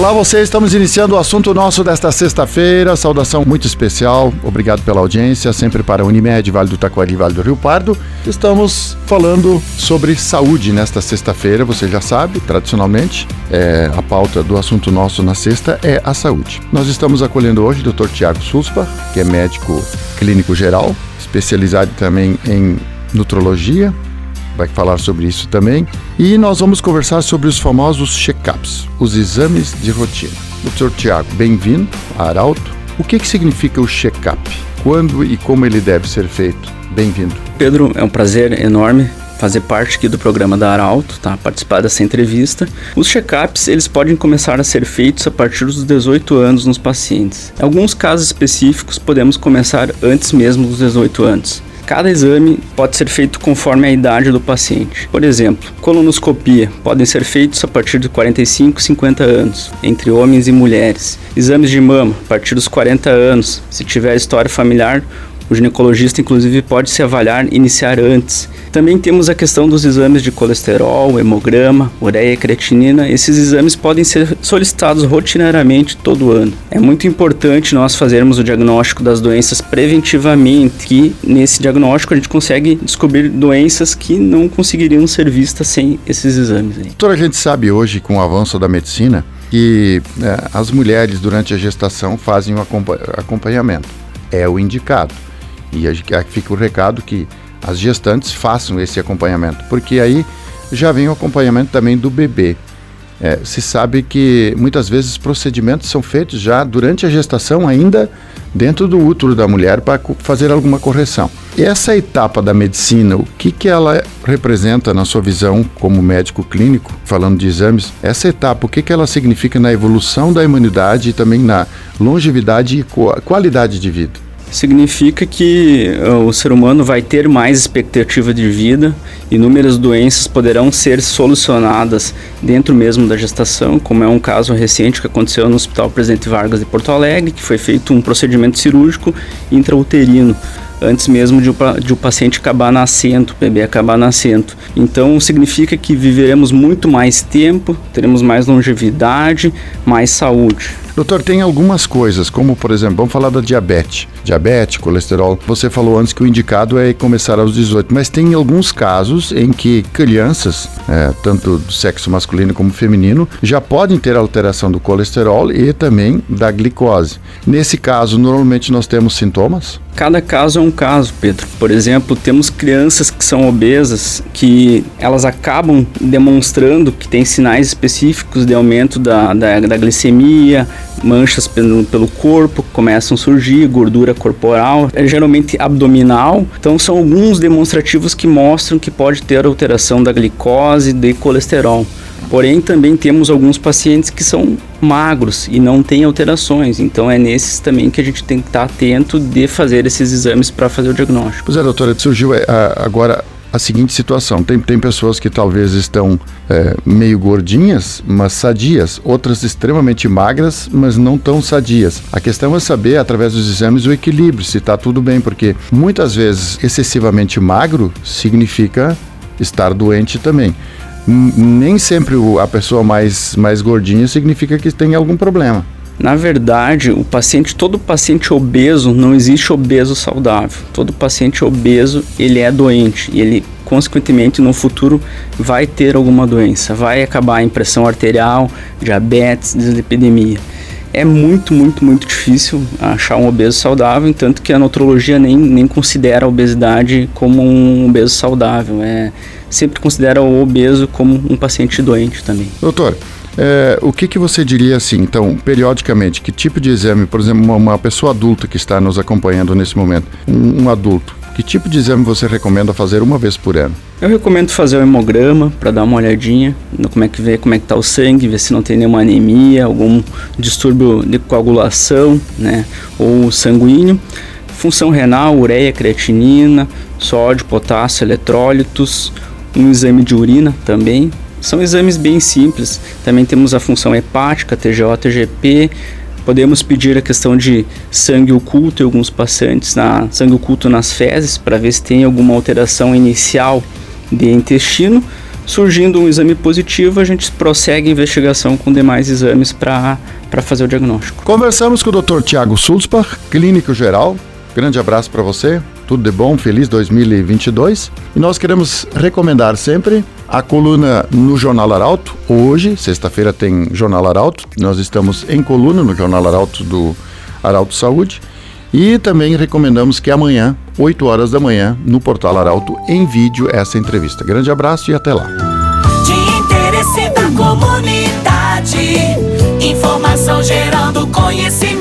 Olá, vocês. Estamos iniciando o assunto nosso desta sexta-feira. Saudação muito especial. Obrigado pela audiência. Sempre para Unimed, Vale do Taquari, Vale do Rio Pardo. Estamos falando sobre saúde nesta sexta-feira. Você já sabe, tradicionalmente, é, a pauta do assunto nosso na sexta é a saúde. Nós estamos acolhendo hoje o Dr. Tiago Suspa, que é médico clínico geral, especializado também em nutrologia, vai falar sobre isso também. E nós vamos conversar sobre os famosos check-ups, os exames de rotina. Doutor Tiago, bem-vindo a Arauto. O que, que significa o check-up? Quando e como ele deve ser feito? Bem-vindo. Pedro, é um prazer enorme fazer parte aqui do programa da Arauto, tá? participar dessa entrevista. Os check-ups eles podem começar a ser feitos a partir dos 18 anos nos pacientes. Em alguns casos específicos podemos começar antes mesmo dos 18 anos. Cada exame pode ser feito conforme a idade do paciente. Por exemplo, colonoscopia podem ser feitos a partir de 45 e 50 anos, entre homens e mulheres. Exames de mama a partir dos 40 anos. Se tiver história familiar, o ginecologista, inclusive, pode se avaliar e iniciar antes. Também temos a questão dos exames de colesterol, hemograma, ureia, creatinina. Esses exames podem ser solicitados rotineiramente todo ano. É muito importante nós fazermos o diagnóstico das doenças preventivamente, que nesse diagnóstico a gente consegue descobrir doenças que não conseguiriam ser vistas sem esses exames. Doutor, a gente sabe hoje, com o avanço da medicina, que é, as mulheres durante a gestação fazem o acompanhamento. É o indicado. E aqui fica o recado que as gestantes façam esse acompanhamento, porque aí já vem o acompanhamento também do bebê. É, se sabe que muitas vezes procedimentos são feitos já durante a gestação, ainda dentro do útero da mulher, para fazer alguma correção. E essa etapa da medicina, o que, que ela representa na sua visão como médico clínico, falando de exames? Essa etapa, o que, que ela significa na evolução da imunidade e também na longevidade e qualidade de vida? Significa que uh, o ser humano vai ter mais expectativa de vida, inúmeras doenças poderão ser solucionadas dentro mesmo da gestação, como é um caso recente que aconteceu no Hospital Presidente Vargas de Porto Alegre, que foi feito um procedimento cirúrgico intrauterino antes mesmo de o, de o paciente acabar nascendo, o bebê acabar nascendo. Então significa que viveremos muito mais tempo, teremos mais longevidade, mais saúde. Doutor, tem algumas coisas, como por exemplo, vamos falar da diabetes. Diabetes, colesterol. Você falou antes que o indicado é começar aos 18, mas tem alguns casos em que crianças, é, tanto do sexo masculino como feminino, já podem ter alteração do colesterol e também da glicose. Nesse caso, normalmente nós temos sintomas? Cada caso é um caso, Pedro. Por exemplo, temos crianças que são obesas que elas acabam demonstrando que tem sinais específicos de aumento da, da, da glicemia, manchas pelo, pelo corpo começam a surgir, gordura corporal, é geralmente abdominal. Então são alguns demonstrativos que mostram que pode ter alteração da glicose, de colesterol. Porém, também temos alguns pacientes que são magros e não têm alterações. Então, é nesses também que a gente tem que estar atento de fazer esses exames para fazer o diagnóstico. Pois é, doutora, surgiu é, agora a seguinte situação: tem, tem pessoas que talvez estão é, meio gordinhas, mas sadias, outras extremamente magras, mas não tão sadias. A questão é saber, através dos exames, o equilíbrio, se está tudo bem, porque muitas vezes excessivamente magro significa estar doente também. Nem sempre a pessoa mais, mais gordinha significa que tem algum problema. Na verdade, o paciente, todo paciente obeso, não existe obeso saudável. Todo paciente obeso, ele é doente e ele consequentemente no futuro vai ter alguma doença, vai acabar em pressão arterial, diabetes, dislipidemia. É muito, muito, muito difícil achar um obeso saudável, tanto que a nutrologia nem, nem considera a obesidade como um obeso saudável. É, sempre considera o obeso como um paciente doente também. Doutor, é, o que, que você diria assim, então, periodicamente, que tipo de exame, por exemplo, uma, uma pessoa adulta que está nos acompanhando nesse momento, um, um, adulto, que tipo de exame você recomenda fazer uma vez por ano? Eu recomendo fazer o hemograma para dar uma olhadinha no como é que vê como é que está o sangue, ver se não tem nenhuma anemia, algum distúrbio de coagulação, né, ou sanguíneo. Função renal, ureia, creatinina, sódio, potássio, eletrólitos, um exame de urina também, são exames bem simples. Também temos a função hepática, TGO, TGP, Podemos pedir a questão de sangue oculto em alguns pacientes, na, sangue oculto nas fezes, para ver se tem alguma alteração inicial de intestino. Surgindo um exame positivo, a gente prossegue a investigação com demais exames para fazer o diagnóstico. Conversamos com o Dr. Tiago Sulzbach, clínico geral. Grande abraço para você. Tudo de bom, feliz 2022. E nós queremos recomendar sempre a coluna no Jornal Arauto. Hoje, sexta-feira, tem Jornal Arauto. Nós estamos em coluna no Jornal Arauto do Arauto Saúde. E também recomendamos que amanhã, 8 horas da manhã, no Portal Arauto, em vídeo, essa entrevista. Grande abraço e até lá. De interesse da comunidade, informação gerando conhecimento.